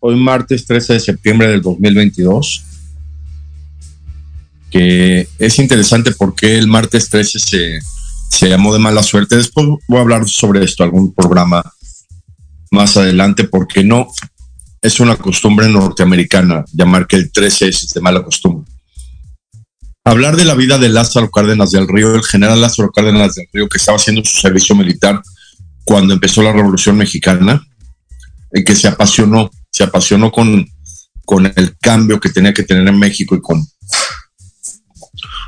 Hoy martes 13 de septiembre del 2022 que es interesante porque el martes 13 se, se llamó de mala suerte. Después voy a hablar sobre esto, algún programa más adelante, porque no es una costumbre norteamericana llamar que el 13 es de mala costumbre. Hablar de la vida de Lázaro Cárdenas del Río, el general Lázaro Cárdenas del Río, que estaba haciendo su servicio militar cuando empezó la Revolución Mexicana, y que se apasionó, se apasionó con, con el cambio que tenía que tener en México y con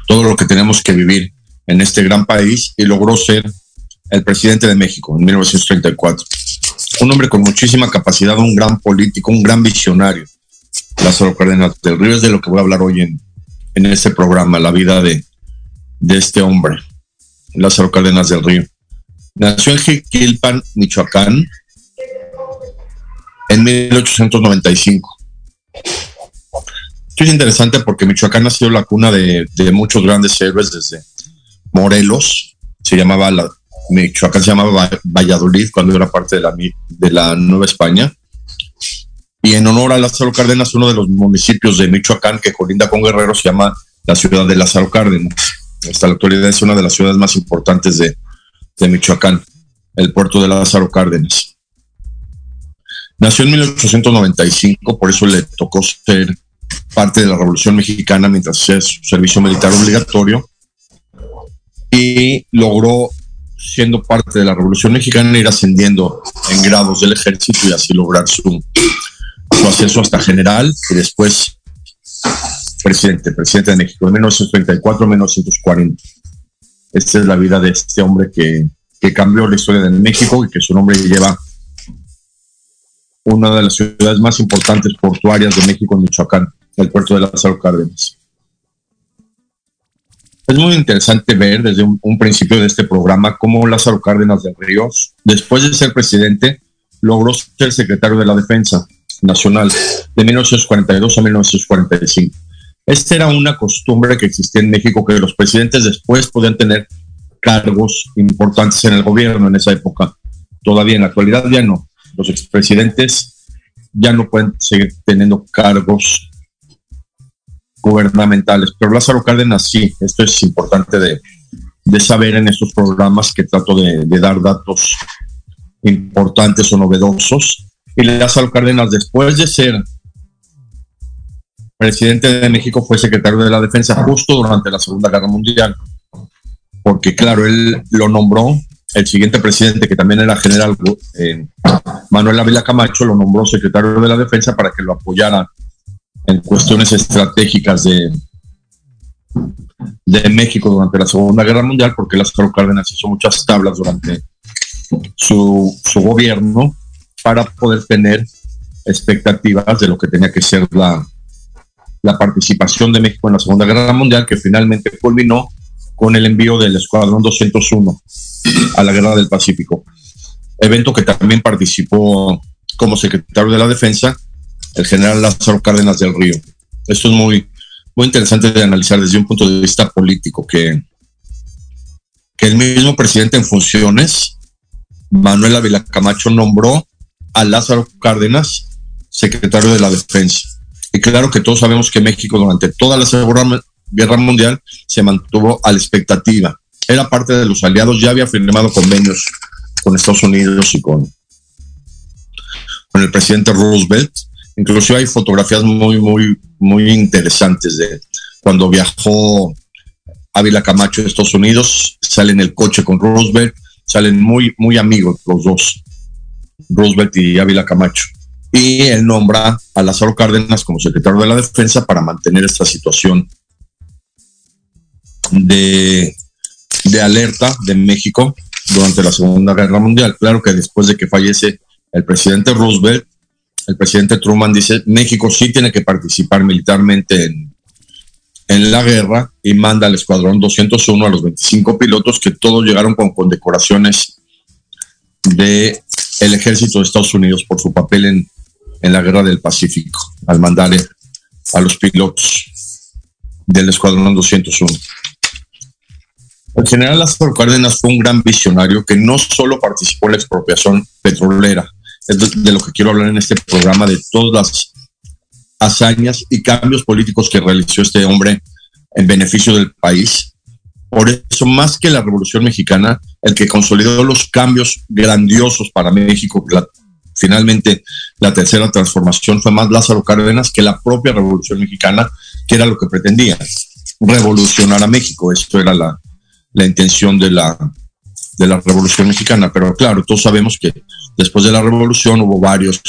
todo lo que tenemos que vivir en este gran país y logró ser el presidente de México en 1934. Un hombre con muchísima capacidad, un gran político, un gran visionario. Lázaro Cárdenas del Río es de lo que voy a hablar hoy en, en este programa, la vida de, de este hombre, Lázaro Cárdenas del Río. Nació en Jiquilpan, Michoacán, en 1895 es interesante porque Michoacán ha sido la cuna de, muchos grandes héroes desde Morelos, se llamaba la, Michoacán se llamaba Valladolid cuando era parte de la, de la Nueva España. Y en honor a Lázaro Cárdenas, uno de los municipios de Michoacán que colinda con Guerrero se llama la ciudad de Lázaro Cárdenas. Hasta la actualidad es una de las ciudades más importantes de, de Michoacán, el puerto de Lázaro Cárdenas. Nació en 1895, por eso le tocó ser parte de la Revolución Mexicana mientras hacía su servicio militar obligatorio y logró, siendo parte de la Revolución Mexicana, ir ascendiendo en grados del ejército y así lograr su, su ascenso hasta general y después presidente, presidente de México, de 1934 a 1940. Esta es la vida de este hombre que, que cambió la historia de México y que su nombre lleva una de las ciudades más importantes portuarias de México, Michoacán el puerto de Lázaro Cárdenas. Es muy interesante ver desde un, principio de este programa cómo Lázaro Cárdenas de Ríos, después de ser presidente, logró ser secretario de la Defensa Nacional de 1942 a 1945. Esta era una costumbre que existía en México, que los presidentes después podían tener cargos importantes en el gobierno en esa época. Todavía en la actualidad ya no. Los expresidentes ya no pueden seguir teniendo cargos gubernamentales. Pero Lázaro Cárdenas sí, esto es importante de, saber en estos programas que trato de, dar datos importantes o novedosos. Y Lázaro Cárdenas, después de ser presidente de México, fue secretario de la Defensa justo durante la Segunda Guerra Mundial. Porque, claro, él lo nombró, el siguiente presidente, que también era general, eh, Manuel Ávila Camacho, lo nombró secretario de la Defensa para que lo apoyara en cuestiones estratégicas de, de México durante la Segunda Guerra Mundial, porque Lázaro Cárdenas hizo muchas tablas durante su, su gobierno para poder tener expectativas de lo que tenía que ser la, la participación de México en la Segunda Guerra Mundial, que finalmente culminó con el envío del Escuadrón 201 a la Guerra del Pacífico. Evento que también participó como secretario de la Defensa el general Lázaro Cárdenas del Río. Esto es muy, muy interesante de analizar desde un punto de vista político, que, que el mismo presidente en funciones, Manuel Ávila Camacho, nombró a Lázaro Cárdenas secretario de la Defensa. Y claro que todos sabemos que México durante toda la Guerra Mundial se mantuvo a la expectativa. Era parte de los aliados, ya había firmado convenios con Estados Unidos y con, con el presidente Roosevelt Incluso hay fotografías muy, muy, muy interesantes de cuando viajó Ávila Camacho a Estados Unidos, sale en el coche con Roosevelt, salen muy, muy amigos los dos, Roosevelt y Ávila Camacho. Y él nombra a Lázaro Cárdenas como secretario de la Defensa para mantener esta situación de, de alerta de México durante la Segunda Guerra Mundial. Claro que después de que fallece el presidente Roosevelt, el presidente Truman dice, México sí tiene que participar militarmente en, en la guerra y manda al Escuadrón 201 a los 25 pilotos que todos llegaron con condecoraciones de ejército de Estados Unidos por su papel en, en la guerra del Pacífico, al mandar a los pilotos del Escuadrón 201. El general Lázaro Cárdenas fue un gran visionario que no solo participó en la expropiación petrolera, es de lo que quiero hablar en este programa, de todas las hazañas y cambios políticos que realizó este hombre en beneficio del país. Por eso, más que la Revolución Mexicana, el que consolidó los cambios grandiosos para México, finalmente la tercera transformación fue más Lázaro Cárdenas que la propia Revolución Mexicana, que era lo que pretendía, revolucionar a México. Esto era la, la intención de la, de la Revolución Mexicana. Pero claro, todos sabemos que después de la Revolución hubo varios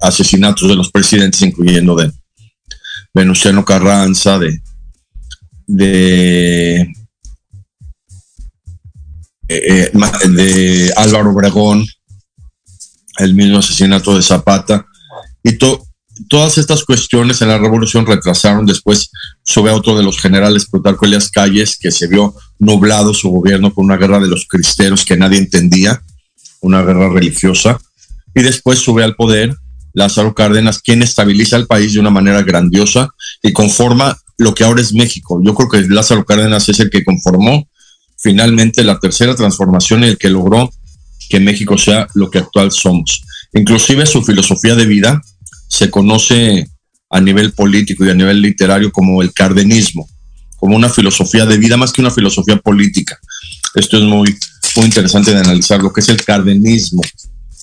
asesinatos de los presidentes, incluyendo de Venustiano Carranza, de, de, eh, eh, de Álvaro Obregón, el mismo asesinato de Zapata, y todo todas estas cuestiones en la revolución retrasaron. Después sube otro de los generales, Plutarco Elias Calles, que se vio nublado su gobierno con una guerra de los cristeros que nadie entendía, una guerra religiosa. Y después sube al poder Lázaro Cárdenas, quien estabiliza el país de una manera grandiosa y conforma lo que ahora es México. Yo creo que Lázaro Cárdenas es el que conformó finalmente la tercera transformación y el que logró que México sea lo que actual somos. Inclusive su filosofía de vida, se conoce a nivel político y a nivel literario como el cardenismo, como una filosofía de vida más que una filosofía política. Esto es muy, muy interesante de analizar lo que es el cardenismo,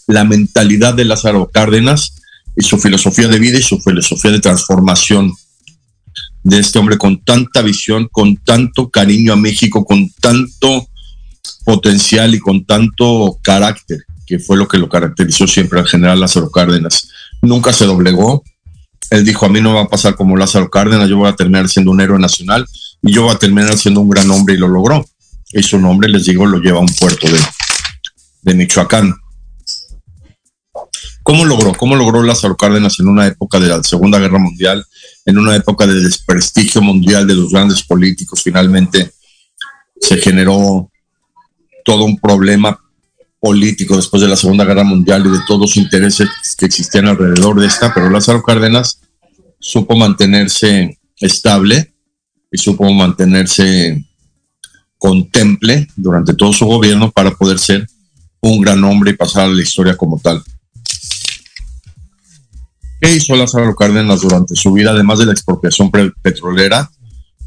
la mentalidad de Lázaro Cárdenas y su filosofía de vida y su filosofía de transformación de este hombre con tanta visión, con tanto cariño a México, con tanto potencial y con tanto carácter, que fue lo que lo caracterizó siempre al general Lázaro Cárdenas nunca se doblegó. Él dijo, a mí no va a pasar como Lázaro Cárdenas, yo voy a terminar siendo un héroe nacional y yo voy a terminar siendo un gran hombre y lo logró. Y su nombre, les digo, lo lleva a un puerto de, de Michoacán. ¿Cómo logró? ¿Cómo logró Lázaro Cárdenas en una época de la Segunda Guerra Mundial, en una época de desprestigio mundial de los grandes políticos? Finalmente se generó todo un problema político después de la Segunda Guerra Mundial y de todos los intereses que existían alrededor de esta, pero Lázaro Cárdenas supo mantenerse estable y supo mantenerse contemple durante todo su gobierno para poder ser un gran hombre y pasar a la historia como tal. ¿Qué hizo Lázaro Cárdenas durante su vida, además de la expropiación petrolera?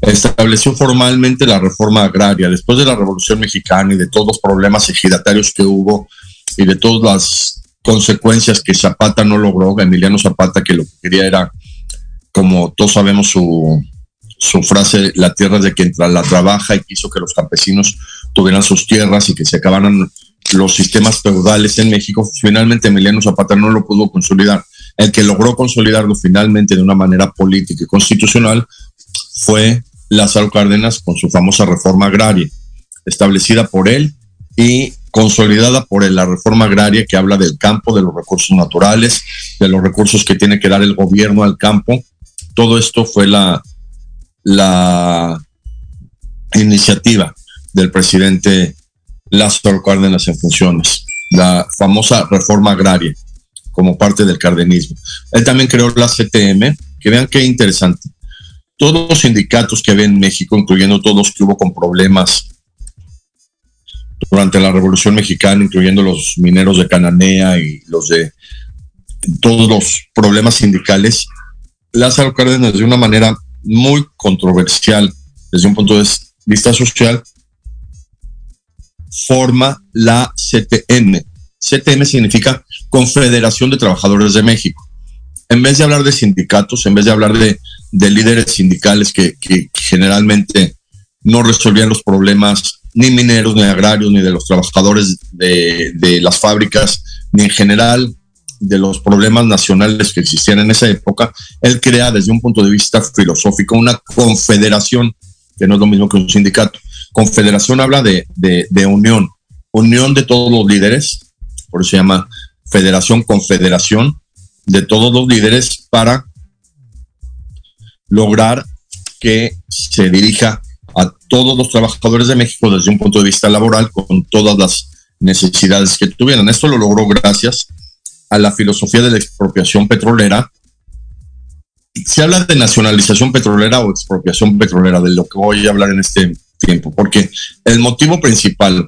Estableció formalmente la reforma agraria. Después de la Revolución Mexicana y de todos los problemas ejidatarios que hubo y de todas las consecuencias que Zapata no logró, Emiliano Zapata, que lo que quería era, como todos sabemos, su, su frase, la tierra es de quien la trabaja y quiso que los campesinos tuvieran sus tierras y que se acabaran los sistemas feudales en México, finalmente Emiliano Zapata no lo pudo consolidar. El que logró consolidarlo finalmente de una manera política y constitucional fue Lázaro Cárdenas con su famosa reforma agraria, establecida por él y consolidada por él, la reforma agraria que habla del campo, de los recursos naturales, de los recursos que tiene que dar el gobierno al campo. Todo esto fue la, la iniciativa del presidente Lázaro Cárdenas en funciones, la famosa reforma agraria como parte del cardenismo. Él también creó la CTM, que vean qué interesante. Todos los sindicatos que había en México, incluyendo todos los que hubo con problemas durante la Revolución Mexicana, incluyendo los mineros de Cananea y los de todos los problemas sindicales, Lázaro Cárdenas de una manera muy controversial desde un punto de vista social, forma la CTM. CTM significa Confederación de Trabajadores de México. En vez de hablar de sindicatos, en vez de hablar de, líderes sindicales que, generalmente no resolvían los problemas ni mineros, ni agrarios, ni de los trabajadores de, de las fábricas, ni en general de los problemas nacionales que existían en esa época, él crea desde un punto de vista filosófico una confederación, que no es lo mismo que un sindicato. Confederación habla de, de, unión, unión de todos los líderes, por eso se llama federación, confederación de todos los líderes para lograr que se dirija a todos los trabajadores de México desde un punto de vista laboral con todas las necesidades que tuvieran. Esto lo logró gracias a la filosofía de la expropiación petrolera. Se habla de nacionalización petrolera o expropiación petrolera, de lo que voy a hablar en este tiempo, porque el motivo principal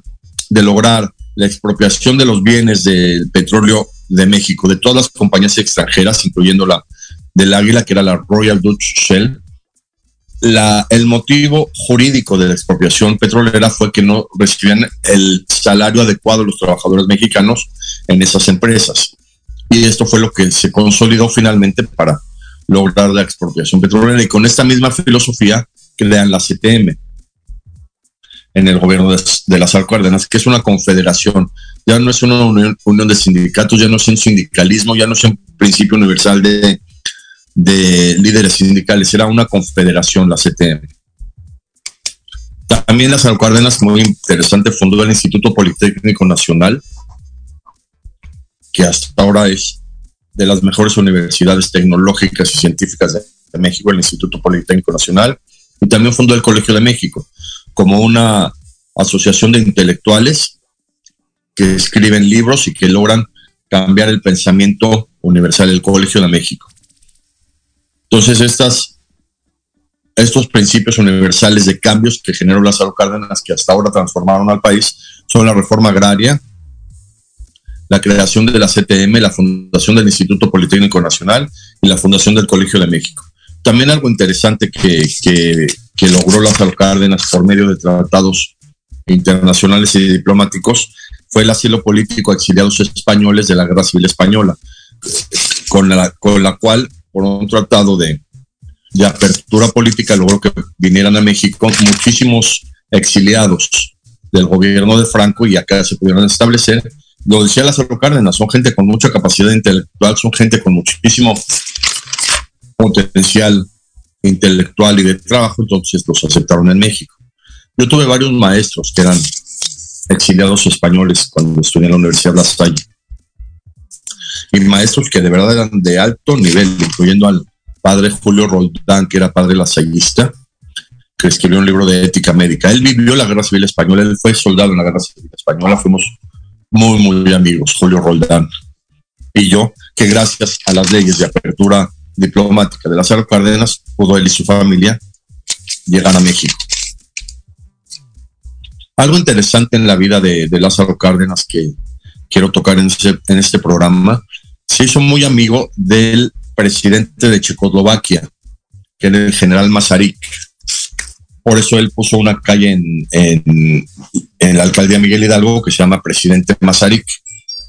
de lograr la expropiación de los bienes del petróleo de México, de todas las compañías extranjeras, incluyendo la del Águila, que era la Royal Dutch Shell, la, el motivo jurídico de la expropiación petrolera fue que no recibían el salario adecuado los trabajadores mexicanos en esas empresas. Y esto fue lo que se consolidó finalmente para lograr la expropiación petrolera. Y con esta misma filosofía crean la CTM en el gobierno de, de las Cárdenas, que es una confederación. Ya no es una unión, de sindicatos, ya no es un sindicalismo, ya no es un principio universal de, de líderes sindicales, era una confederación, la CTM. También las Cárdenas, muy interesante, fundó el Instituto Politécnico Nacional, que hasta ahora es de las mejores universidades tecnológicas y científicas de, México, el Instituto Politécnico Nacional, y también fundó el Colegio de México, como una asociación de intelectuales que escriben libros y que logran cambiar el pensamiento universal del Colegio de México. Entonces, estas, estos principios universales de cambios que generó Lázaro Cárdenas, que hasta ahora transformaron al país, son la reforma agraria, la creación de la CTM, la fundación del Instituto Politécnico Nacional y la fundación del Colegio de México. También algo interesante que, que, logró Lázaro Cárdenas por medio de tratados internacionales y diplomáticos fue el asilo político a exiliados españoles de la Guerra Civil Española, con la, con la cual, por un tratado de, apertura política, logró que vinieran a México muchísimos exiliados del gobierno de Franco y acá se pudieron establecer lo decía Lázaro Cárdenas, son gente con mucha capacidad intelectual, son gente con muchísimo potencial intelectual y de trabajo, entonces los aceptaron en México. Yo tuve varios maestros que eran exiliados españoles cuando estudié en la Universidad de La Salle. Y maestros que de verdad eran de alto nivel, incluyendo al padre Julio Roldán, que era padre lasallista, que escribió un libro de ética médica. Él vivió la Guerra Civil Española, él fue soldado en la Guerra Civil Española, fuimos muy, muy amigos, Julio Roldán y yo, que gracias a las leyes de apertura diplomática de Lázaro Cárdenas, pudo él y su familia llegar a México. Algo interesante en la vida de, Lázaro Cárdenas que quiero tocar en este, en programa, se hizo muy amigo del presidente de Checoslovaquia, que era el general Masaryk. Por eso él puso una calle en, en, la alcaldía Miguel Hidalgo que se llama Presidente Masaryk.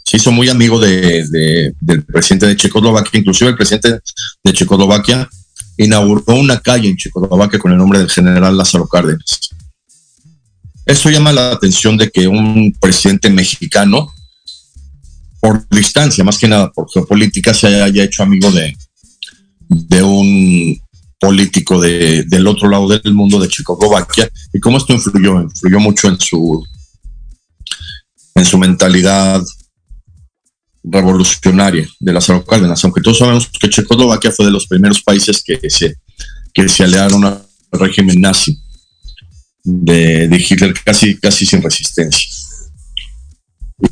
Se hizo muy amigo de, del presidente de Checoslovaquia, inclusive el presidente de Checoslovaquia inauguró una calle en Checoslovaquia con el nombre del general Lázaro Cárdenas. Esto llama la atención de que un presidente mexicano, por distancia, más que nada por geopolítica, se haya hecho amigo de, un político de, del otro lado del mundo, de Checoslovaquia, y cómo esto influyó, influyó mucho en su, en su mentalidad revolucionaria de Lázaro Cárdenas, aunque todos sabemos que Checoslovaquia fue de los primeros países que se, que se aliaron al régimen nazi de, de Hitler casi, casi sin resistencia.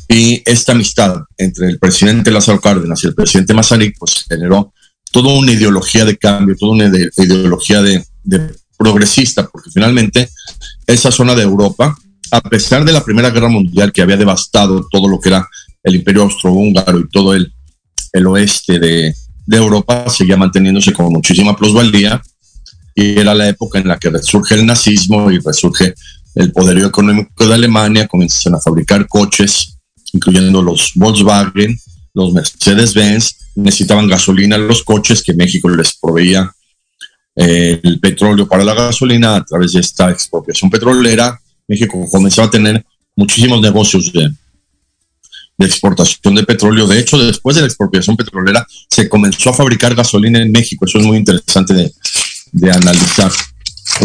Y esta amistad entre el presidente Lázaro Cárdenas y el presidente Masaryk pues generó toda una ideología de cambio, toda una ideología de, progresista, porque finalmente esa zona de Europa, a pesar de la Primera Guerra Mundial que había devastado todo lo que era el Imperio Austrohúngaro y todo el, el oeste de, de Europa, seguía manteniéndose con muchísima plusvalía y era la época en la que resurge el nazismo y resurge el poderío económico de Alemania, comienzan a fabricar coches, incluyendo los Volkswagen, los Mercedes-Benz, necesitaban gasolina en los coches que México les proveía eh, el petróleo para la gasolina a través de esta expropiación petrolera. México comenzó a tener muchísimos negocios de, exportación de petróleo. De hecho, después de la expropiación petrolera, se comenzó a fabricar gasolina en México. Eso es muy interesante de, de analizar,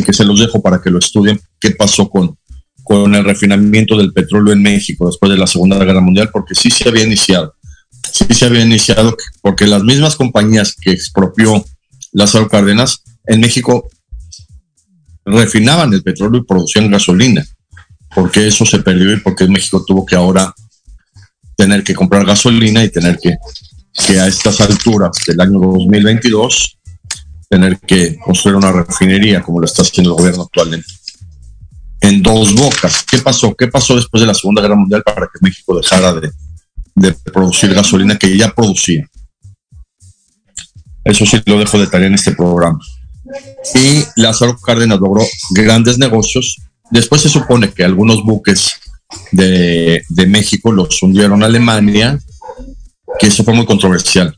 que se los dejo para que lo estudien, qué pasó con, con el refinamiento del petróleo en México después de la Segunda Guerra Mundial, porque sí se había iniciado sí se había iniciado porque las mismas compañías que expropió Lázaro Cárdenas en México refinaban el petróleo y producían gasolina. porque eso se perdió y porque México tuvo que ahora tener que comprar gasolina y tener que, que a estas alturas del año 2022 tener que construir una refinería como lo está haciendo el gobierno actualmente. En dos bocas. ¿Qué pasó? ¿Qué pasó después de la Segunda Guerra Mundial para que México dejara de, producir gasolina que ya producía. Eso sí lo dejo de tarea en este programa. Y Lázaro Cárdenas logró grandes negocios. Después se supone que algunos buques de, de México los hundieron a Alemania, que eso fue muy controversial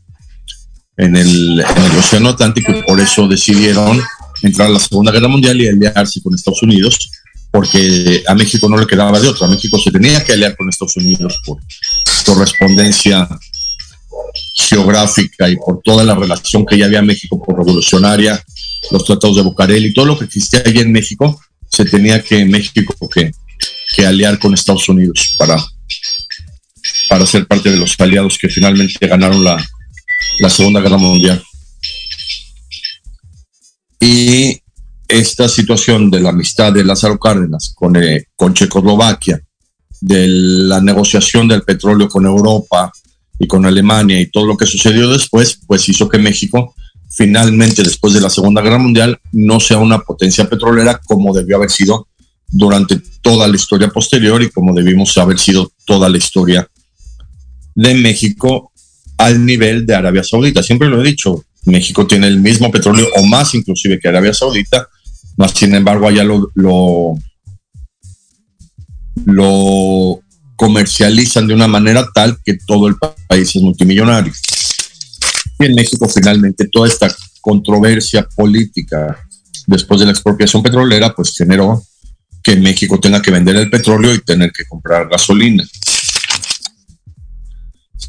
en el, en el Océano Atlántico y por eso decidieron entrar a la Segunda Guerra Mundial y aliarse con Estados Unidos porque a México no le quedaba de otra. México se tenía que aliar con Estados Unidos por correspondencia geográfica y por toda la relación que ya había México por revolucionaria, los tratados de Bucareli, todo lo que existía allí en México, se tenía que México que, que aliar con Estados Unidos para, para ser parte de los aliados que finalmente ganaron la, la Segunda Guerra Mundial. Y esta situación de la amistad de Lázaro Cárdenas con, eh, con Checoslovaquia, de la negociación del petróleo con Europa y con Alemania y todo lo que sucedió después, pues hizo que México finalmente, después de la Segunda Guerra Mundial, no sea una potencia petrolera como debió haber sido durante toda la historia posterior y como debimos haber sido toda la historia de México al nivel de Arabia Saudita. Siempre lo he dicho, México tiene el mismo petróleo o más inclusive que Arabia Saudita, más sin embargo allá lo, lo, comercializan de una manera tal que todo el país es multimillonario. Y en México finalmente toda esta controversia política después de la expropiación petrolera pues generó que México tenga que vender el petróleo y tener que comprar gasolina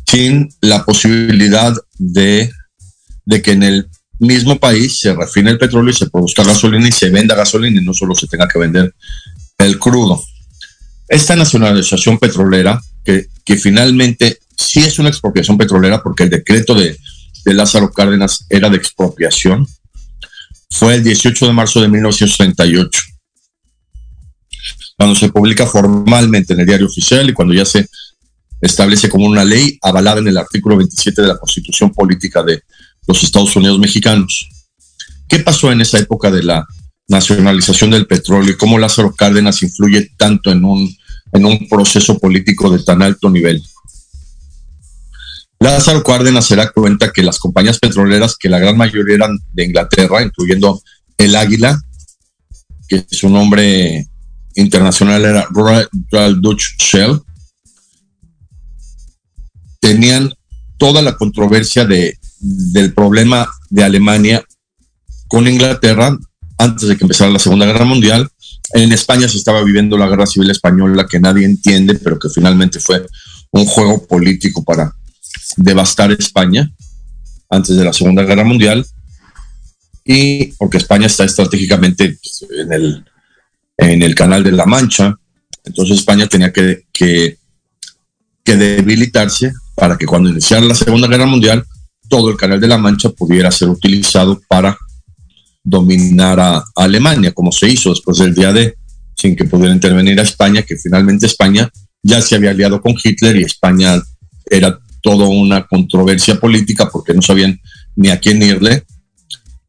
sin la posibilidad de, de que en el mismo país se refine el petróleo y se produzca gasolina y se venda gasolina y no solo se tenga que vender el crudo. Esta nacionalización petrolera, que, que finalmente sí es una expropiación petrolera porque el decreto de, de Lázaro Cárdenas era de expropiación, fue el 18 de marzo de 1938, cuando se publica formalmente en el diario oficial y cuando ya se establece como una ley avalada en el artículo 27 de la Constitución Política de, los Estados Unidos mexicanos. ¿Qué pasó en esa época de la nacionalización del petróleo y cómo Lázaro Cárdenas influye tanto en un, en un proceso político de tan alto nivel? Lázaro Cárdenas se da cuenta que las compañías petroleras, que la gran mayoría eran de Inglaterra, incluyendo el Águila, que su nombre internacional era Royal Dutch Shell, tenían toda la controversia de, del problema de Alemania con Inglaterra antes de que empezara la Segunda Guerra Mundial. En España se estaba viviendo la Guerra Civil Española que nadie entiende, pero que finalmente fue un juego político para devastar España antes de la Segunda Guerra Mundial. Y porque España está estratégicamente en el, en el Canal de la Mancha, entonces España tenía que, que, que debilitarse para que cuando iniciara la Segunda Guerra Mundial, todo el Canal de la Mancha pudiera ser utilizado para dominar a, Alemania, como se hizo después del día de, sin que pudiera intervenir a España, que finalmente España ya se había aliado con Hitler y España era toda una controversia política porque no sabían ni a quién irle.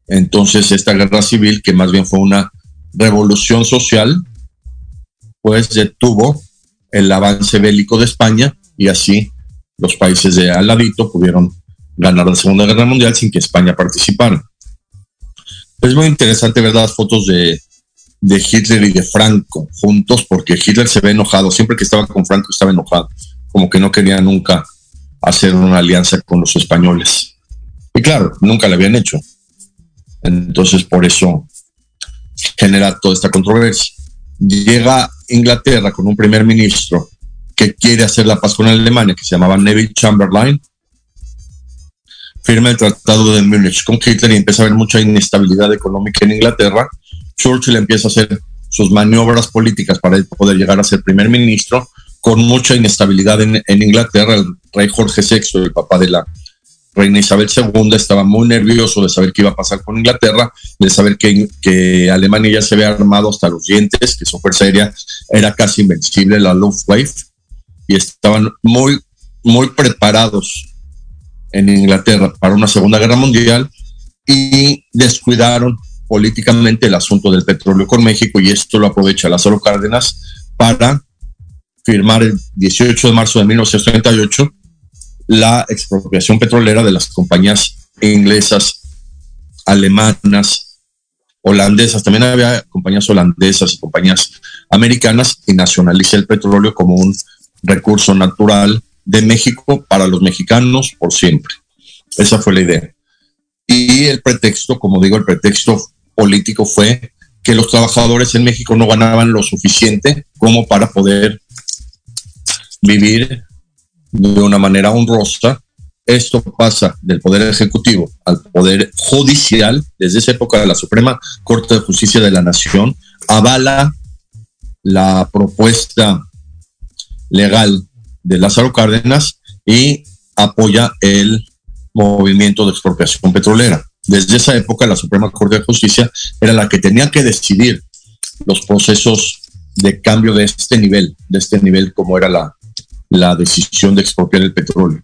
Entonces esta guerra civil, que más bien fue una revolución social, pues detuvo el avance bélico de España y así los países de al ladito pudieron ganar la Segunda Guerra Mundial sin que España participara. Es muy interesante ver las fotos de, Hitler y de Franco juntos, porque Hitler se ve enojado. Siempre que estaba con Franco estaba enojado, como que no quería nunca hacer una alianza con los españoles. Y claro, nunca la habían hecho. Entonces, por eso genera toda esta controversia. Llega Inglaterra con un primer ministro que quiere hacer la paz con Alemania, que se llamaba Neville Chamberlain, firma el Tratado de Múnich con Hitler y empieza a haber mucha inestabilidad económica en Inglaterra. Churchill empieza a hacer sus maniobras políticas para poder llegar a ser primer ministro, con mucha inestabilidad en, Inglaterra. El rey Jorge VI, el papá de la reina Isabel II, estaba muy nervioso de saber qué iba a pasar con Inglaterra, de saber que, Alemania ya se había armado hasta los dientes, que su fuerza aérea era casi invencible, la Luftwaffe y estaban muy, muy preparados en Inglaterra para una Segunda Guerra Mundial y descuidaron políticamente el asunto del petróleo con México y esto lo aprovecha Lázaro Cárdenas para firmar el 18 de marzo de 1938 la expropiación petrolera de las compañías inglesas, alemanas, holandesas, también había compañías holandesas y compañías americanas y nacionaliza el petróleo como un recurso natural de México para los mexicanos por siempre. Esa fue la idea. Y el pretexto, como digo, el pretexto político fue que los trabajadores en México no ganaban lo suficiente como para poder vivir de una manera honrosa. Esto pasa del Poder Ejecutivo al Poder Judicial. Desde esa época, la Suprema Corte de Justicia de la Nación avala la propuesta legal de Lázaro Cárdenas y apoya el movimiento de expropiación petrolera. Desde esa época la Suprema Corte de Justicia era la que tenía que decidir los procesos de cambio de este nivel, de este nivel como era la, la decisión de expropiar el petróleo.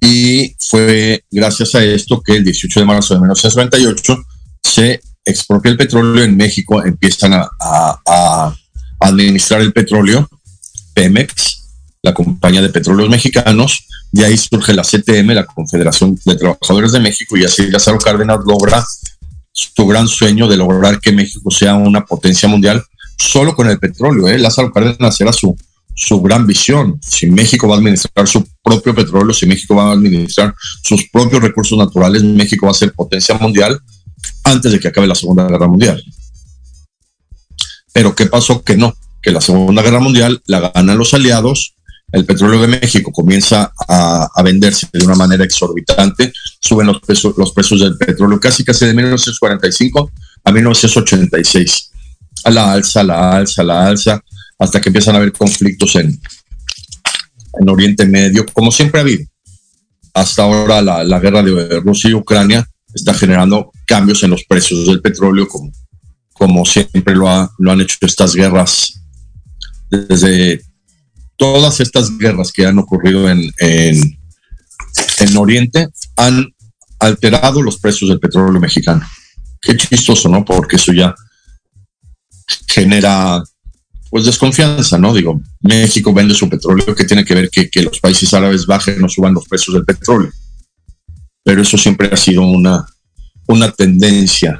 Y fue gracias a esto que el 18 de marzo de 1998 se expropia el petróleo en México, empiezan a administrar el petróleo, Pemex, la compañía de petróleos mexicanos, de ahí surge la CTM, la Confederación de Trabajadores de México, y así Lázaro Cárdenas logra su gran sueño de lograr que México sea una potencia mundial solo con el petróleo. ¿eh? Lázaro Cárdenas era su, su gran visión. Si México va a administrar su propio petróleo, si México va a administrar sus propios recursos naturales, México va a ser potencia mundial antes de que acabe la Segunda Guerra Mundial. Pero ¿qué pasó? Que no, que la Segunda Guerra Mundial la ganan los aliados, el petróleo de México comienza a, venderse de una manera exorbitante, suben los precios, los precios del petróleo casi casi de 1945 a 1986, a la alza, a la alza, a la alza, hasta que empiezan a haber conflictos en, en Oriente Medio, como siempre ha habido. Hasta ahora la, la guerra de Rusia y Ucrania está generando cambios en los precios del petróleo, como como siempre lo, ha, lo han hecho estas guerras, desde todas estas guerras que han ocurrido en, en, en Oriente, han alterado los precios del petróleo mexicano. Qué chistoso, ¿no? Porque eso ya genera pues desconfianza, ¿no? Digo, México vende su petróleo, que tiene que ver que, que los países árabes bajen o suban los precios del petróleo. Pero eso siempre ha sido una, una tendencia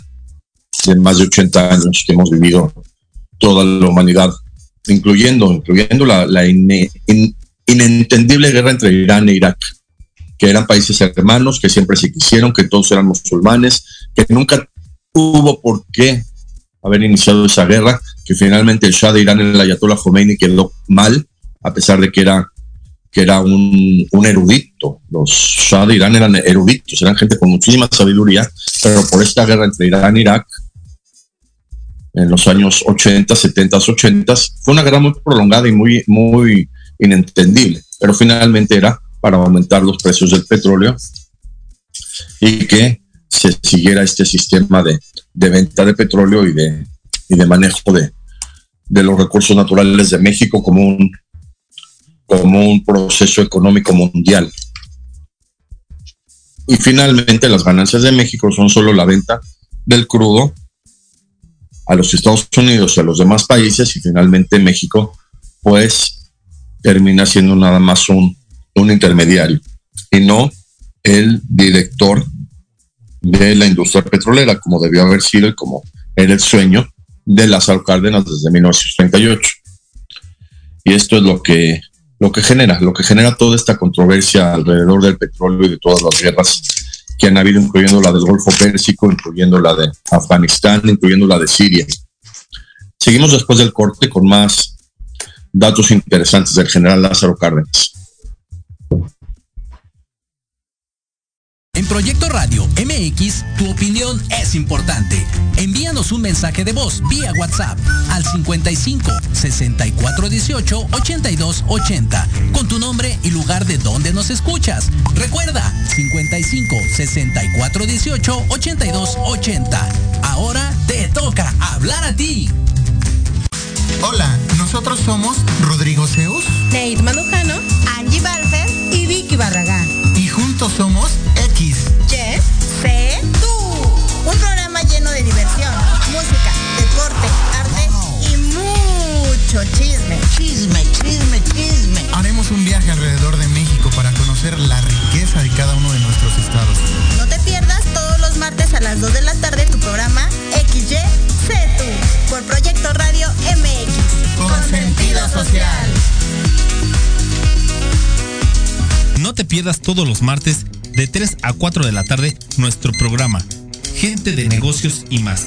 de más de 80 años que hemos vivido toda la humanidad, incluyendo, incluyendo la, la inentendible guerra entre Irán e Irak, que eran países hermanos, que siempre se quisieron, que todos eran musulmanes, que nunca hubo por qué haber iniciado esa guerra, que finalmente el Shah de Irán, el Ayatollah Khomeini, quedó mal, a pesar de que era, que era un, un erudito. Los Shah de Irán eran eruditos, eran gente con muchísima sabiduría, pero por esta guerra entre Irán e Irak, en los años 80, 70, 80, fue una guerra muy prolongada y muy, muy inentendible, pero finalmente era para aumentar los precios del petróleo y que se siguiera este sistema de, de venta de petróleo y de, y de manejo de, de, los recursos naturales de México como un, como un proceso económico mundial. Y finalmente las ganancias de México son solo la venta del crudo a los Estados Unidos y a los demás países y finalmente México pues termina siendo nada más un, un intermediario y no el director de la industria petrolera, como debió haber sido y como era el sueño de Lázaro Cárdenas desde 1938. Y esto es lo que, lo que genera, lo que genera toda esta controversia alrededor del petróleo y de todas las guerras que han habido, incluyendo la del Golfo Pérsico, incluyendo la de Afganistán, incluyendo la de Siria. Seguimos después del corte con más datos interesantes del general Lázaro Cárdenas. En Proyecto Radio MX, tu opinión es importante. Envíanos un mensaje de voz vía WhatsApp al 55 64 18 82 80 con tu nombre y lugar de donde nos escuchas. Recuerda 55 64 18 82 80. Ahora te toca hablar a ti. Hola, nosotros somos Rodrigo Zeus, Nate Manujano, Angie Balfer y Vicky Barragán. Pierdas todos los martes de 3 a 4 de la tarde nuestro programa Gente de Negocios y más,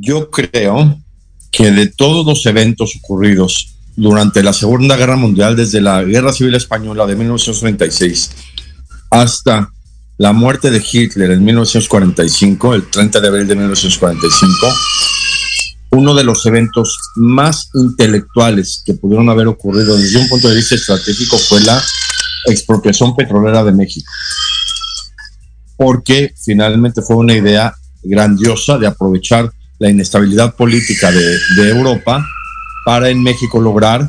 Yo creo que de todos los eventos ocurridos durante la Segunda Guerra Mundial, desde la Guerra Civil Española de 1936 hasta la muerte de Hitler en 1945, el 30 de abril de 1945, uno de los eventos más intelectuales que pudieron haber ocurrido desde un punto de vista estratégico fue la expropiación petrolera de México. Porque finalmente fue una idea grandiosa de aprovechar la inestabilidad política de, de Europa para en México lograr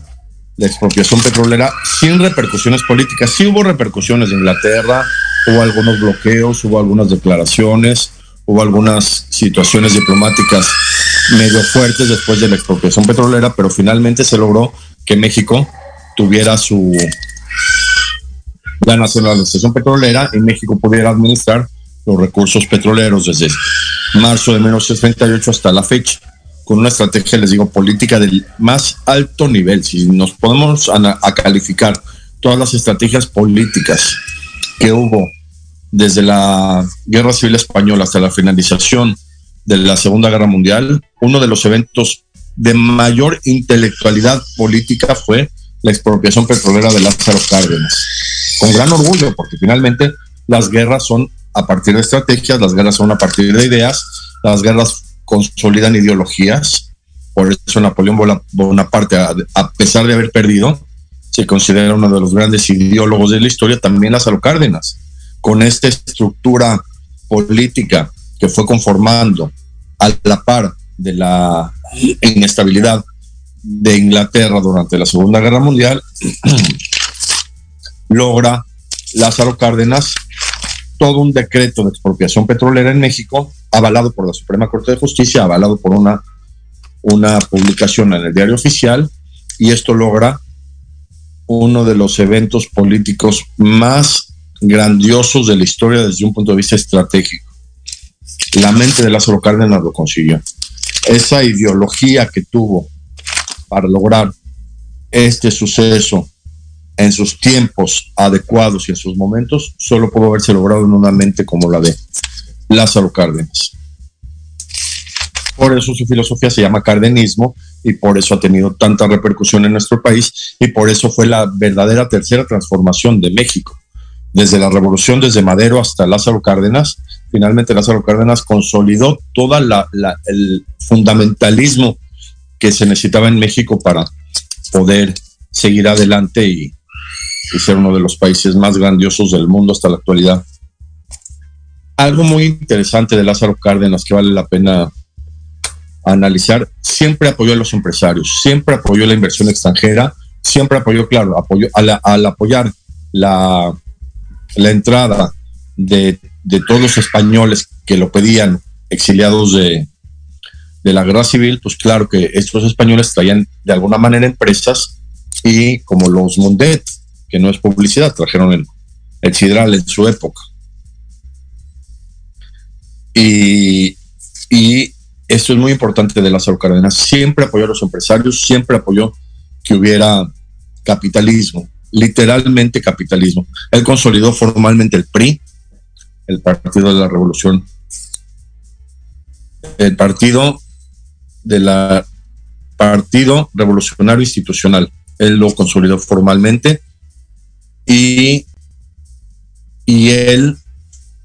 la expropiación petrolera sin repercusiones políticas. Sí hubo repercusiones en Inglaterra, hubo algunos bloqueos, hubo algunas declaraciones, hubo algunas situaciones diplomáticas medio fuertes después de la expropiación petrolera, pero finalmente se logró que México tuviera su la nacionalización petrolera y México pudiera administrar los recursos petroleros desde marzo de 1938 hasta la fecha, con una estrategia, les digo, política del más alto nivel. Si nos podemos a, calificar todas las estrategias políticas que hubo desde la Guerra Civil Española hasta la finalización de la Segunda Guerra Mundial, uno de los eventos de mayor intelectualidad política fue la expropiación petrolera de Lázaro Cárdenas. Con gran orgullo, porque finalmente las guerras son a partir de estrategias, las guerras son a partir de ideas, las guerras consolidan ideologías. Por eso Napoleón Bonaparte, a pesar de haber perdido, se considera uno de los grandes ideólogos de la historia, también Lázaro Cárdenas, con esta estructura política que fue conformando a la par de la inestabilidad de Inglaterra durante la Segunda Guerra Mundial, logra Lázaro Cárdenas todo un decreto de expropiación petrolera en México, avalado por la Suprema Corte de Justicia, avalado por una, una publicación en el diario oficial, y esto logra uno de los eventos políticos más grandiosos de la historia desde un punto de vista estratégico. La mente de Lázaro Cárdenas lo consiguió. Esa ideología que tuvo para lograr este suceso en sus tiempos adecuados y en sus momentos, solo pudo haberse logrado en una mente como la de Lázaro Cárdenas. Por eso su filosofía se llama cardenismo y por eso ha tenido tanta repercusión en nuestro país y por eso fue la verdadera tercera transformación de México. Desde la revolución, desde Madero hasta Lázaro Cárdenas, finalmente Lázaro Cárdenas consolidó todo el fundamentalismo que se necesitaba en México para poder seguir adelante y, y ser uno de los países más grandiosos del mundo hasta la actualidad. Algo muy interesante de Lázaro Cárdenas que vale la pena analizar, siempre apoyó a los empresarios, siempre apoyó la inversión extranjera, siempre apoyó, claro, apoyó, al, apoyar la, la entrada de, de, todos los españoles que lo pedían, exiliados de, de la guerra civil, pues claro que estos españoles traían de alguna manera empresas y como los Mundet, que no es publicidad, trajeron el, el Sidral en su época. Y, y esto es muy importante de Lázaro Cárdenas. Siempre apoyó a los empresarios, siempre apoyó que hubiera capitalismo, literalmente capitalismo. Él consolidó formalmente el PRI, el Partido de la Revolución, el Partido de la Partido Revolucionario Institucional. Él lo consolidó formalmente y, y él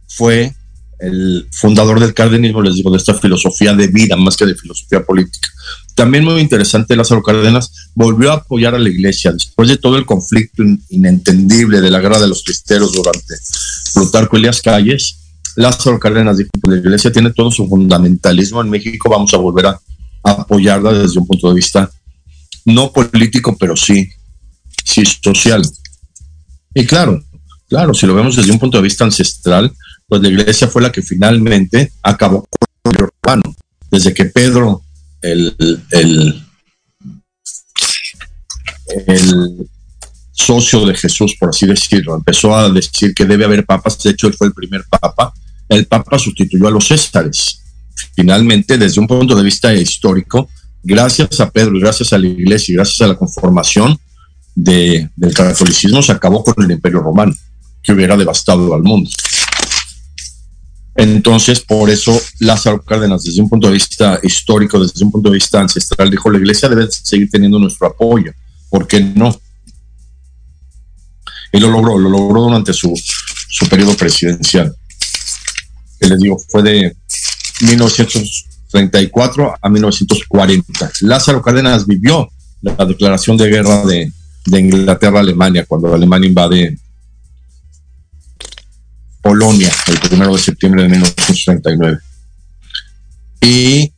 fue el fundador del cardenismo, les digo, de esta filosofía de vida más que de filosofía política. También muy interesante, Lázaro Cárdenas volvió a apoyar a la iglesia después de todo el conflicto inentendible de la guerra de los cristeros durante Plutarco Elías Calles. Lázaro Cárdenas dijo que la iglesia tiene todo su fundamentalismo en México, vamos a volver a apoyarla desde un punto de vista no político, pero sí, sí social. Y claro, claro, si lo vemos desde un punto de vista ancestral, pues la iglesia fue la que finalmente acabó con el urbano. Desde que Pedro, el, el, el socio de Jesús, por así decirlo, empezó a decir que debe haber papas, de hecho él fue el primer papa, el papa sustituyó a los césares. Finalmente, desde un punto de vista histórico, gracias a Pedro, gracias a la iglesia y gracias a la conformación, de, del catolicismo se acabó con el imperio romano, que hubiera devastado al mundo. Entonces, por eso Lázaro Cárdenas, desde un punto de vista histórico, desde un punto de vista ancestral, dijo, la iglesia debe seguir teniendo nuestro apoyo. ¿Por qué no? Y lo logró, lo logró durante su, su periodo presidencial. Que les digo, fue de 1934 a 1940. Lázaro Cárdenas vivió la declaración de guerra de, de Inglaterra a Alemania, cuando Alemania invade Polonia el primero de septiembre de 1939. Y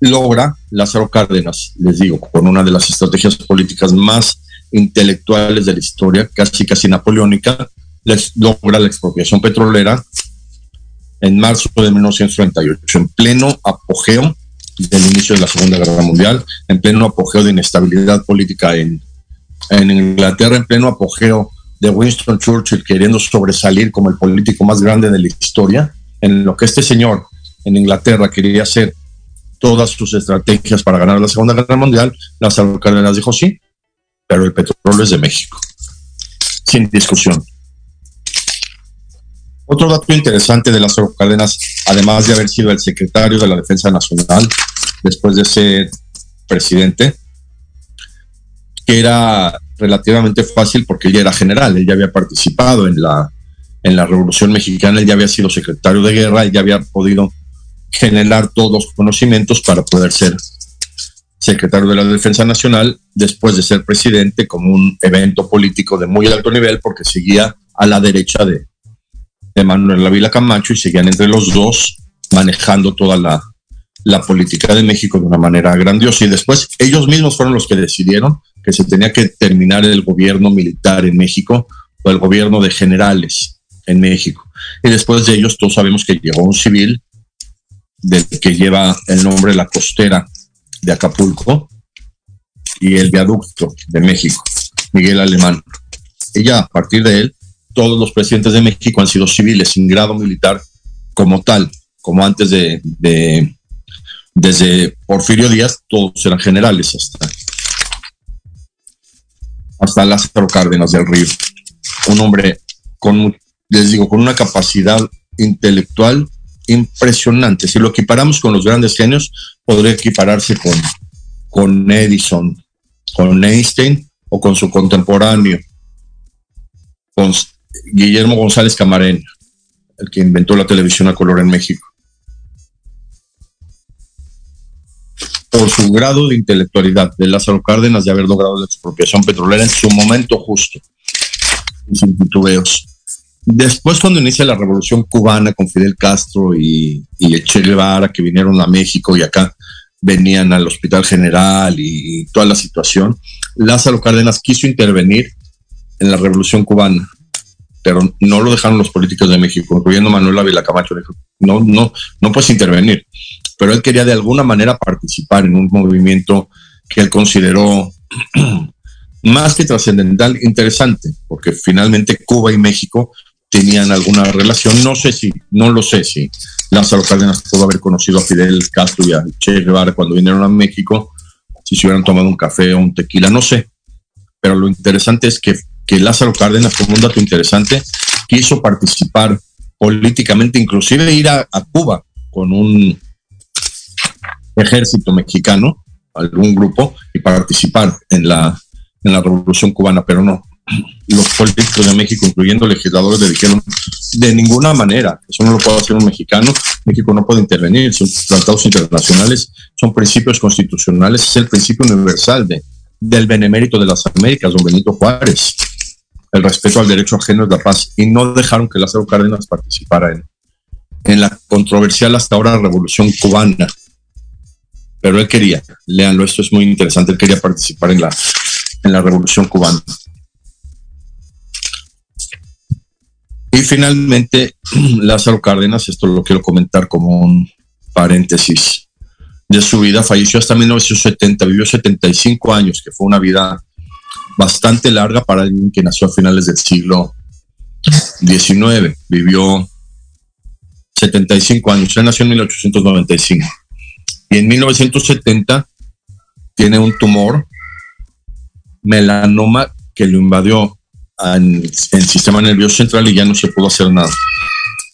logra Lázaro Cárdenas, les digo, con una de las estrategias políticas más intelectuales de la historia, casi casi napoleónica, les logra la expropiación petrolera en marzo de 1938, en pleno apogeo del inicio de la Segunda Guerra Mundial, en pleno apogeo de inestabilidad política en, en Inglaterra, en pleno apogeo de Winston Churchill queriendo sobresalir como el político más grande de la historia, en lo que este señor en Inglaterra quería hacer todas sus estrategias para ganar la Segunda Guerra Mundial, Lázaro Cárdenas dijo sí, pero el petróleo es de México, sin discusión. Otro dato interesante de Lázaro Cárdenas, además de haber sido el secretario de la Defensa Nacional después de ser presidente, que era relativamente fácil porque él ya era general, él ya había participado en la, en la Revolución Mexicana, él ya había sido secretario de guerra, él ya había podido generar todos los conocimientos para poder ser secretario de la Defensa Nacional después de ser presidente como un evento político de muy alto nivel porque seguía a la derecha de, de Manuel Ávila Camacho y seguían entre los dos manejando toda la, la política de México de una manera grandiosa. Y después ellos mismos fueron los que decidieron que se tenía que terminar el gobierno militar en México o el gobierno de generales en México. Y después de ellos todos sabemos que llegó un civil del que lleva el nombre la costera de Acapulco y el viaducto de México, Miguel Alemán. Y ya a partir de él, todos los presidentes de México han sido civiles sin grado militar como tal, como antes de, de desde Porfirio Díaz, todos eran generales hasta hasta Lázaro Cárdenas del Río. Un hombre con, les digo, con una capacidad intelectual impresionante. Si lo equiparamos con los grandes genios, podría equipararse con, con Edison, con Einstein o con su contemporáneo, con Guillermo González Camarena, el que inventó la televisión a color en México. Por su grado de intelectualidad de Lázaro Cárdenas de haber logrado la expropiación petrolera en su momento justo, sin titubeos. Después, cuando inicia la revolución cubana con Fidel Castro y, y Che Guevara, que vinieron a México y acá venían al Hospital General y, y toda la situación, Lázaro Cárdenas quiso intervenir en la revolución cubana, pero no lo dejaron los políticos de México, incluyendo Manuel Ávila Camacho. Dijo, no, no, no puedes intervenir pero él quería de alguna manera participar en un movimiento que él consideró más que trascendental, interesante, porque finalmente Cuba y México tenían alguna relación. No sé si, no lo sé si Lázaro Cárdenas pudo haber conocido a Fidel Castro y a Che Guevara cuando vinieron a México, si se hubieran tomado un café o un tequila, no sé. Pero lo interesante es que, que Lázaro Cárdenas, como un dato interesante, quiso participar políticamente, inclusive ir a, a Cuba con un ejército mexicano, algún grupo, y participar en la, en la revolución cubana, pero no. Los políticos de México, incluyendo legisladores, le dijeron de ninguna manera, eso no lo puede hacer un mexicano, México no puede intervenir, son tratados internacionales, son principios constitucionales, es el principio universal de, del benemérito de las Américas, don Benito Juárez. El respeto al derecho ajeno es la paz, y no dejaron que Lázaro Cárdenas participara en, en la controversial hasta ahora revolución cubana pero él quería, leanlo, esto es muy interesante, él quería participar en la, en la revolución cubana. Y finalmente, Lázaro Cárdenas, esto lo quiero comentar como un paréntesis de su vida, falleció hasta 1970, vivió 75 años, que fue una vida bastante larga para alguien que nació a finales del siglo XIX, vivió 75 años, él nació en 1895 y en 1970 tiene un tumor, melanoma, que lo invadió en el sistema nervioso central y ya no se pudo hacer nada.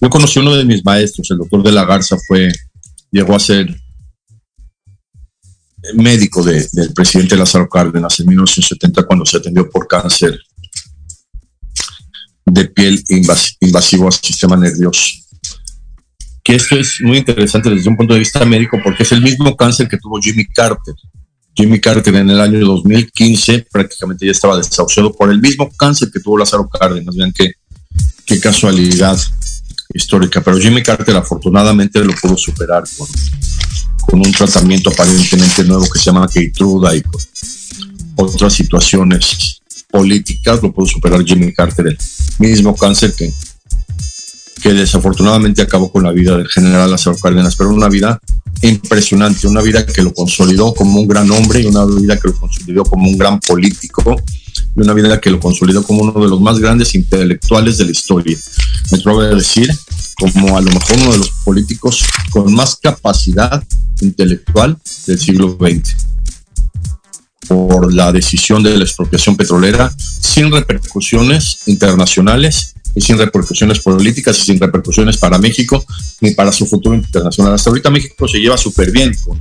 Yo conocí a uno de mis maestros, el doctor de la Garza, fue, llegó a ser médico del presidente Lázaro Cárdenas en 1970 cuando se atendió por cáncer de piel invasivo al sistema nervioso. Que esto es muy interesante desde un punto de vista médico porque es el mismo cáncer que tuvo Jimmy Carter. Jimmy Carter en el año 2015 prácticamente ya estaba desahuciado por el mismo cáncer que tuvo Lázaro Cárdenas. Vean qué, qué casualidad histórica, pero Jimmy Carter afortunadamente lo pudo superar con, con un tratamiento aparentemente nuevo que se llama Keytruda y con otras situaciones políticas, lo pudo superar Jimmy Carter, el mismo cáncer que, que desafortunadamente acabó con la vida del general Lázaro Cárdenas, pero una vida impresionante, una vida que lo consolidó como un gran hombre y una vida que lo consolidó como un gran político y una vida que lo consolidó como uno de los más grandes intelectuales de la historia. Me atrevo a decir como a lo mejor uno de los políticos con más capacidad intelectual del siglo XX por la decisión de la expropiación petrolera sin repercusiones internacionales y sin repercusiones políticas y sin repercusiones para México ni para su futuro internacional. Hasta ahorita México se lleva súper bien con,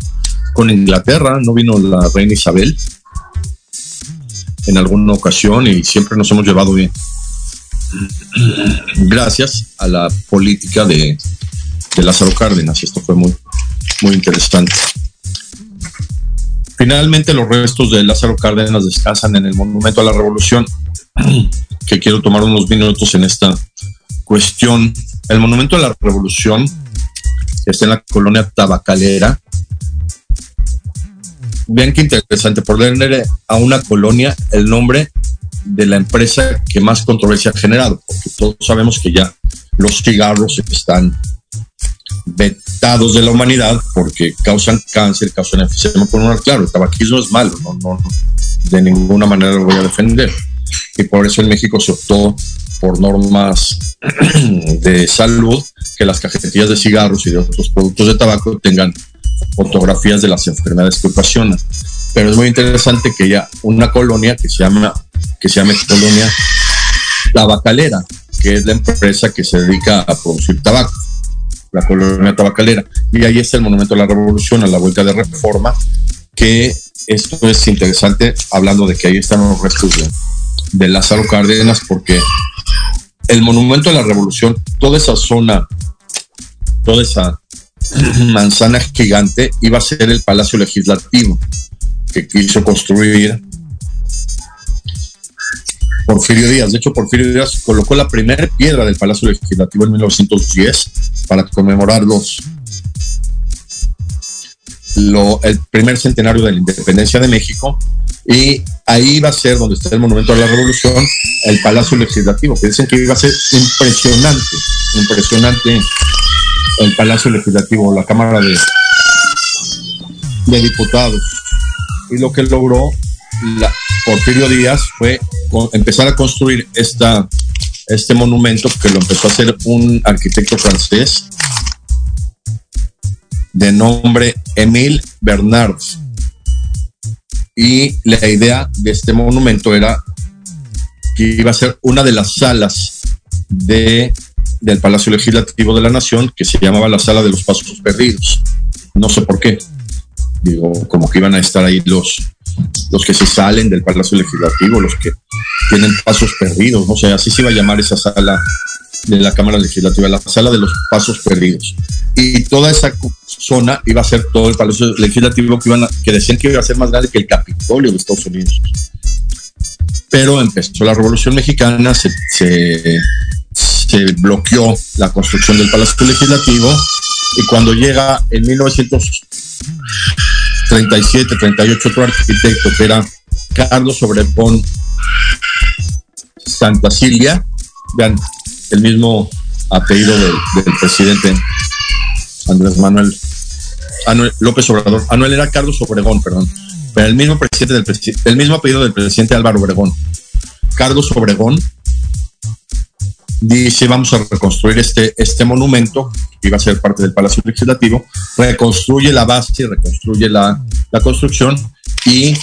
con Inglaterra, no vino la reina Isabel en alguna ocasión y siempre nos hemos llevado bien. Gracias a la política de, Lázaro Cárdenas, esto fue muy, muy interesante. Finalmente, los restos de Lázaro Cárdenas descansan en el Monumento a la Revolución, que quiero tomar unos minutos en esta cuestión. El Monumento a la Revolución está en la colonia Tabacalera. Vean qué interesante, por ponerle a una colonia el nombre de la empresa que más controversia ha generado, porque todos sabemos que ya los cigarros están vetados de la humanidad porque causan cáncer, causan enfisema pulmonar. Claro, el tabaquismo es malo, no, no, de ninguna manera lo voy a defender. Y por eso en México se optó por normas de salud que las cajetillas de cigarros y de otros productos de tabaco tengan fotografías de las enfermedades que ocasionan. Pero es muy interesante que haya una colonia que se llama que se llama Colonia Tabacalera, que es la empresa que se dedica a producir tabaco la colonia tabacalera. Y ahí está el Monumento a la Revolución, a la vuelta de reforma, que esto es interesante, hablando de que ahí están los restos de, Lázaro Cárdenas, porque el Monumento a la Revolución, toda esa zona, toda esa manzana gigante, iba a ser el Palacio Legislativo que quiso construir Porfirio Díaz. De hecho, Porfirio Díaz colocó la primera piedra del Palacio Legislativo en 1910 para conmemorar los, el primer centenario de la independencia de México. Y ahí va a ser donde está el Monumento a la Revolución, el Palacio Legislativo, que dicen que iba a ser impresionante, impresionante el Palacio Legislativo, la Cámara de, de Diputados. Y lo que logró la, Porfirio Díaz fue empezar a construir esta, este monumento que lo empezó a hacer un arquitecto francés de nombre Émile Bernard. Y la idea de este monumento era que iba a ser una de las salas de, del Palacio Legislativo de la Nación, que se llamaba la Sala de los Pasos Perdidos. No sé por qué. Digo, como que iban a estar ahí los, los que se salen del Palacio Legislativo, los que tienen pasos perdidos, no sé, así se iba a llamar esa sala de la Cámara Legislativa, la sala de los pasos perdidos. Y toda esa zona iba a ser todo el Palacio Legislativo que, iban que decían que iba a ser más grande que el Capitolio de Estados Unidos. Pero empezó la Revolución Mexicana, se, se, se bloqueó la construcción del Palacio Legislativo y cuando llega en 1900 37, 38 otro arquitecto que era Carlos Obregón Santa Silvia, vean, el mismo apellido del, presidente Andrés Manuel, López Obrador, Anuel era Carlos Obregón, perdón, pero el mismo presidente del el mismo apellido del presidente Álvaro Obregón, Carlos Obregón, dice vamos a reconstruir este, este monumento iba a ser parte del Palacio Legislativo, reconstruye la base, reconstruye la, la construcción y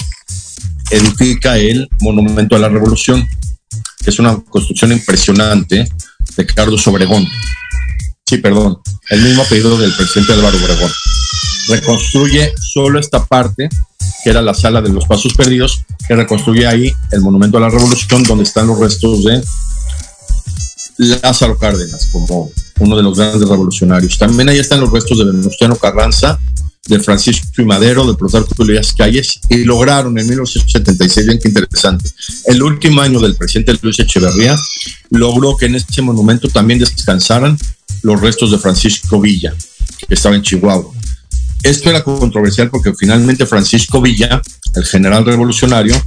edifica el Monumento a la Revolución, que es una construcción impresionante de Carlos Obregón. sí, perdón, el mismo apellido del presidente Álvaro Obregón. Reconstruye solo esta parte, que era la sala de los pasos perdidos, que reconstruye ahí el monumento a la revolución, donde están los restos de Lázaro Cárdenas, como uno de los grandes revolucionarios. También ahí están los restos de Venustiano Carranza, de Francisco y Madero, de Plutarco Elías Calles, y lograron en 1976, bien que interesante, el último año del presidente Luis Echeverría, logró que en este monumento también descansaran los restos de Francisco Villa, que estaba en Chihuahua. Esto era controversial porque finalmente Francisco Villa, el general revolucionario,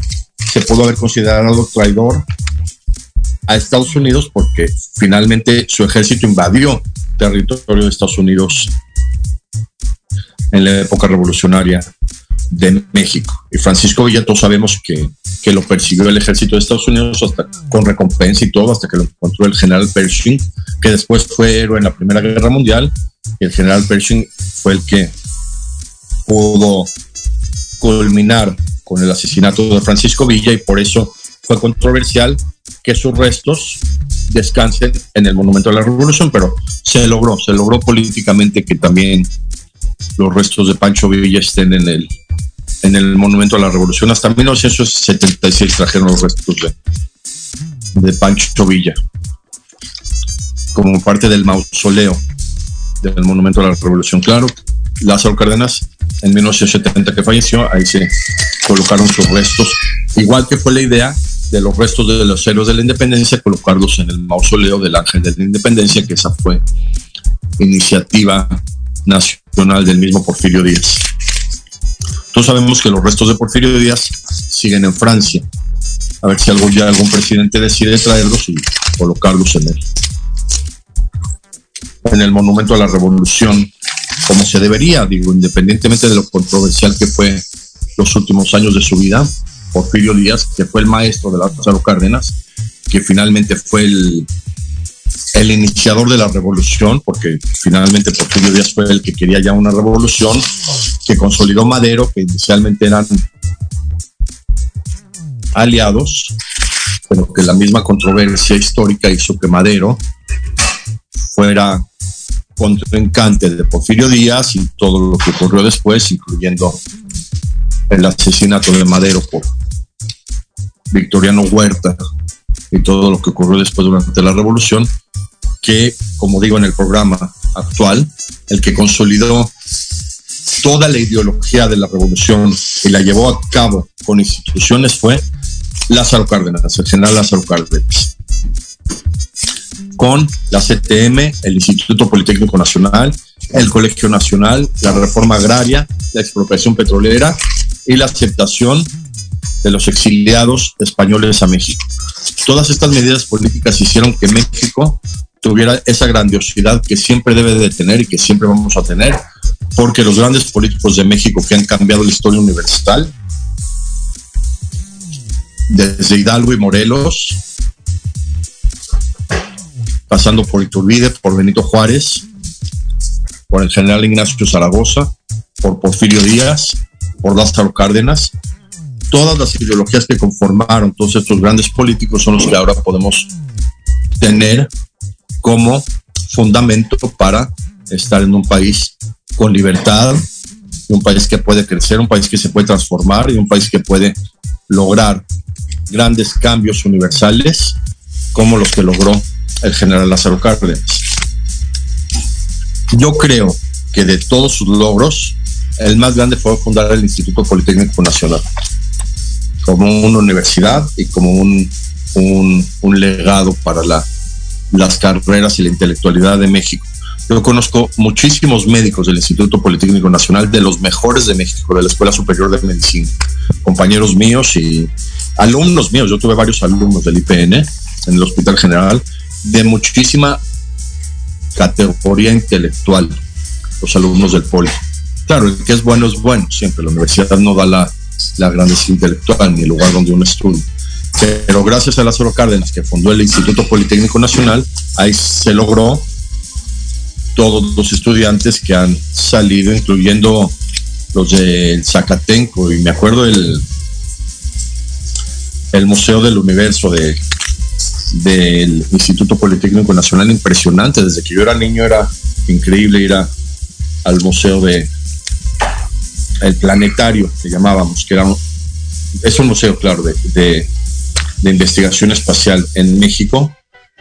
se pudo haber considerado traidor a Estados Unidos porque finalmente su ejército invadió territorio de Estados Unidos en la época revolucionaria de México. Y Francisco Villa, todos sabemos que, que lo persiguió el ejército de Estados Unidos hasta con recompensa y todo, hasta que lo encontró el general Pershing, que después fue héroe en la Primera Guerra Mundial. Y el general Pershing fue el que pudo culminar con el asesinato de Francisco Villa y por eso fue controversial que sus restos descansen en el Monumento a la Revolución, pero se logró, se logró políticamente que también los restos de Pancho Villa estén en el, en el Monumento a la Revolución. Hasta 1976 trajeron los restos de, de Pancho Villa como parte del mausoleo del Monumento a la Revolución. Claro, Lázaro Cárdenas en 1970 que falleció, ahí se colocaron sus restos, igual que fue la idea de los restos de los héroes de la independencia, colocarlos en el mausoleo del Ángel de la Independencia, que esa fue iniciativa nacional del mismo Porfirio Díaz. Todos sabemos que los restos de Porfirio Díaz siguen en Francia. A ver si algún día algún presidente decide traerlos y colocarlos en él. En el Monumento a la Revolución, como se debería, digo, independientemente de lo controversial que fue los últimos años de su vida, Porfirio Díaz, que fue el maestro de Lázaro Cárdenas, que finalmente fue el, iniciador de la revolución, porque finalmente Porfirio Díaz fue el que quería ya una revolución, que consolidó Madero, que inicialmente eran aliados, pero que la misma controversia histórica hizo que Madero fuera contrincante de Porfirio Díaz y todo lo que ocurrió después, incluyendo el asesinato de Madero por Victoriano Huerta y todo lo que ocurrió después durante la revolución, que, como digo en el programa actual, el que consolidó toda la ideología de la revolución y la llevó a cabo con instituciones fue Lázaro Cárdenas, el general Lázaro Cárdenas. Con la CTM, el Instituto Politécnico Nacional, el Colegio Nacional, la reforma agraria, la expropiación petrolera y la aceptación de los exiliados españoles a México. Todas estas medidas políticas hicieron que México tuviera esa grandiosidad que siempre debe de tener y que siempre vamos a tener, porque los grandes políticos de México que han cambiado la historia universal, desde Hidalgo y Morelos, pasando por Iturbide, por Benito Juárez, por el general Ignacio Zaragoza, por Porfirio Díaz, por Lázaro Cárdenas, todas las ideologías que conformaron todos estos grandes políticos son los que ahora podemos tener como fundamento para estar en un país con libertad, un país que puede crecer, un país que se puede transformar y un país que puede lograr grandes cambios universales como los que logró el general Lázaro Cárdenas. Yo creo que de todos sus logros, el más grande fue fundar el Instituto Politécnico Nacional como una universidad y como un, un, legado para la, las carreras y la intelectualidad de México. Yo conozco muchísimos médicos del Instituto Politécnico Nacional, de los mejores de México, de la Escuela Superior de Medicina, compañeros míos y alumnos míos. Yo tuve varios alumnos del IPN en el Hospital General, de muchísima categoría intelectual, los alumnos del Poli. Claro, el que es bueno es bueno, siempre. La universidad no da la, grandeza intelectual ni el lugar donde uno estudia. Pero gracias a Lázaro Cárdenas, que fundó el Instituto Politécnico Nacional, ahí se logró todos los estudiantes que han salido, incluyendo los del Zacatenco, y me acuerdo el, el Museo del Universo de, del Instituto Politécnico Nacional impresionante. Desde que yo era niño era increíble ir al museo de el planetario que llamábamos, que era un, es un museo, claro, de, de, de investigación espacial en México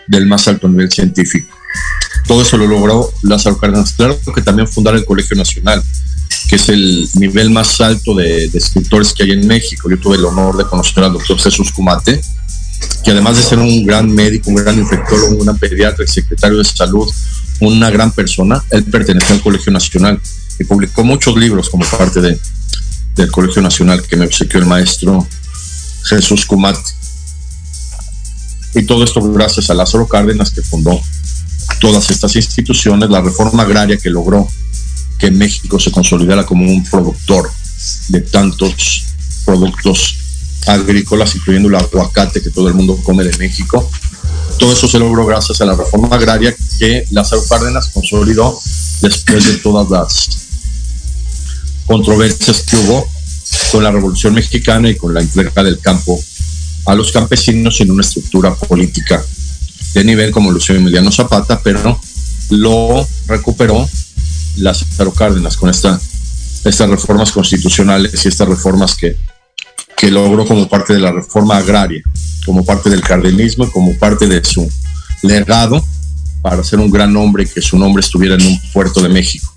del más alto nivel científico. Todo eso lo logró Lázaro Cárdenas. Claro que también fundar el Colegio Nacional, que es el nivel más alto de, de, escritores que hay en México. Yo tuve el honor de conocer al doctor Jesús Cumate, que además de ser un gran médico, un gran infectólogo, un gran pediatra secretario de salud, una gran persona, él perteneció al Colegio Nacional y publicó muchos libros como parte de, del Colegio Nacional que me obsequió el maestro Jesús Cumate. Y todo esto gracias a Lázaro Cárdenas que fundó todas estas instituciones, la reforma agraria que logró que México se consolidara como un productor de tantos productos agrícolas, incluyendo el aguacate que todo el mundo come de México. Todo eso se logró gracias a la reforma agraria que Lázaro Cárdenas consolidó después de todas las controversias que hubo con la Revolución Mexicana y con la entrega del campo a los campesinos en una estructura política de nivel como Lucio Emiliano Zapata, pero lo recuperó Lázaro Cárdenas con esta, estas reformas constitucionales y estas reformas que, que logró como parte de la reforma agraria, como parte del cardenismo como parte de su legado para ser un gran hombre que su nombre estuviera en un puerto de México,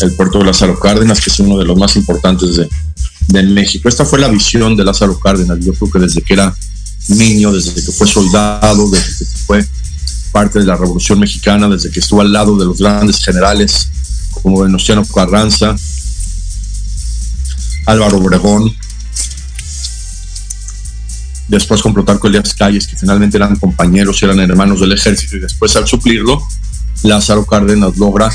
el puerto de Lázaro Cárdenas, que es uno de los más importantes de, de México. Esta fue la visión de Lázaro Cárdenas, yo creo que desde que era niño, desde que fue soldado, desde que fue parte de la Revolución Mexicana, desde que estuvo al lado de los grandes generales como Venustiano Carranza, Álvaro Obregón, después con Plutarco Elías Calles, que finalmente eran compañeros, eran hermanos del ejército, y después al suplirlo, Lázaro Cárdenas logra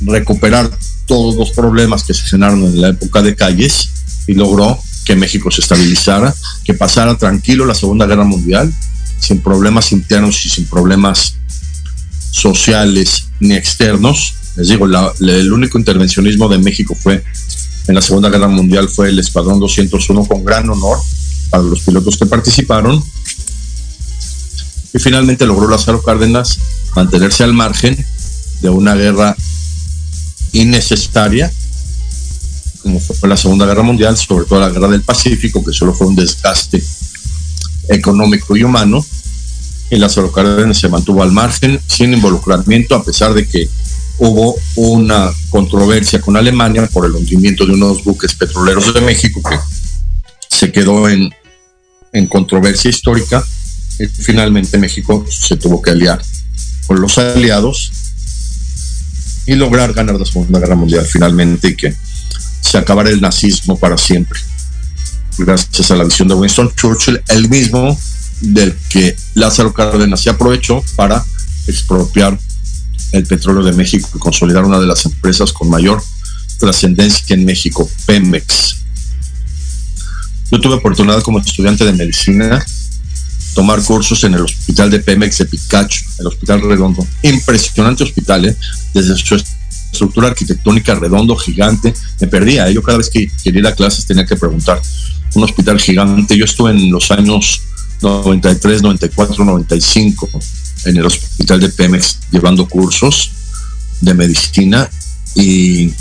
recuperar todos los problemas que se generaron en la época de Calles y logró que México se estabilizara, que pasara tranquilo la Segunda Guerra Mundial, sin problemas internos y sin problemas sociales ni externos. Les digo, el único intervencionismo de México fue en la Segunda Guerra Mundial fue el Escuadrón 201 con gran honor para los pilotos que participaron. Y finalmente logró Lázaro Cárdenas mantenerse al margen de una guerra innecesaria como fue la Segunda Guerra Mundial, sobre todo la Guerra del Pacífico, que solo fue un desgaste económico y humano, y Lázaro Cárdenas se mantuvo al margen, sin involucramiento, a pesar de que hubo una controversia con Alemania por el hundimiento de unos buques petroleros de México que se quedó en, en controversia histórica, y finalmente México se tuvo que aliar con los aliados y lograr ganar la Segunda Guerra Mundial finalmente y que se acabara el nazismo para siempre. Gracias a la visión de Winston Churchill, el mismo del que Lázaro Cárdenas se aprovechó para expropiar el petróleo de México y consolidar una de las empresas con mayor trascendencia en México, Pemex. Yo tuve oportunidad como estudiante de medicina tomar cursos en el hospital de Pemex de Picacho, el hospital redondo. Impresionante hospital, ¿eh? desde su estructura arquitectónica redondo, gigante. Me perdía, ¿eh? yo cada vez que quería clases tenía que preguntar. Un hospital gigante. Yo estuve en los años 93, 94, 95 en el hospital de Pemex llevando cursos de medicina y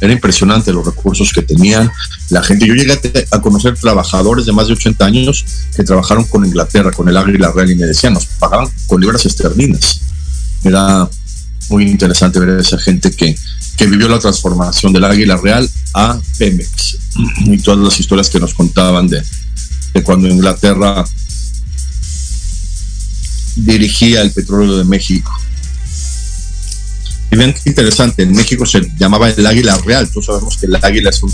era impresionante los recursos que tenían la gente. Yo llegué a, conocer trabajadores de más de 80 años que trabajaron con Inglaterra, con el Águila Real y me decían, nos pagaban con libras esterlinas. Era muy interesante ver a esa gente que, que vivió la transformación del Águila Real a Pemex y todas las historias que nos contaban de, de cuando Inglaterra dirigía el petróleo de México. Y qué interesante, en México se llamaba el águila real, todos sabemos que el águila es un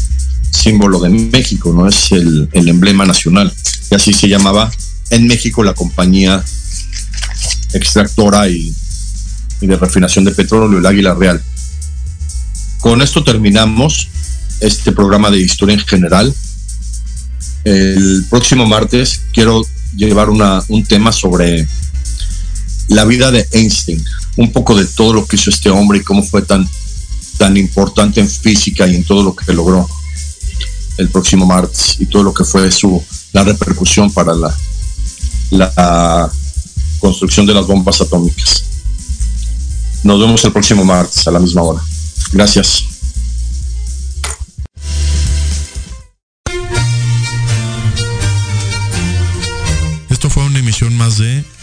símbolo de México, no es el, emblema nacional, y así se llamaba en México la compañía extractora y, de refinación de petróleo, el águila real. Con esto terminamos este programa de historia en general. El próximo martes quiero llevar un tema sobre la vida de Einstein, un poco de todo lo que hizo este hombre y cómo fue tan, tan importante en física y en todo lo que logró el próximo martes y todo lo que fue su la repercusión para la, la construcción de las bombas atómicas. Nos vemos el próximo martes a la misma hora. Gracias. Esto fue una emisión más de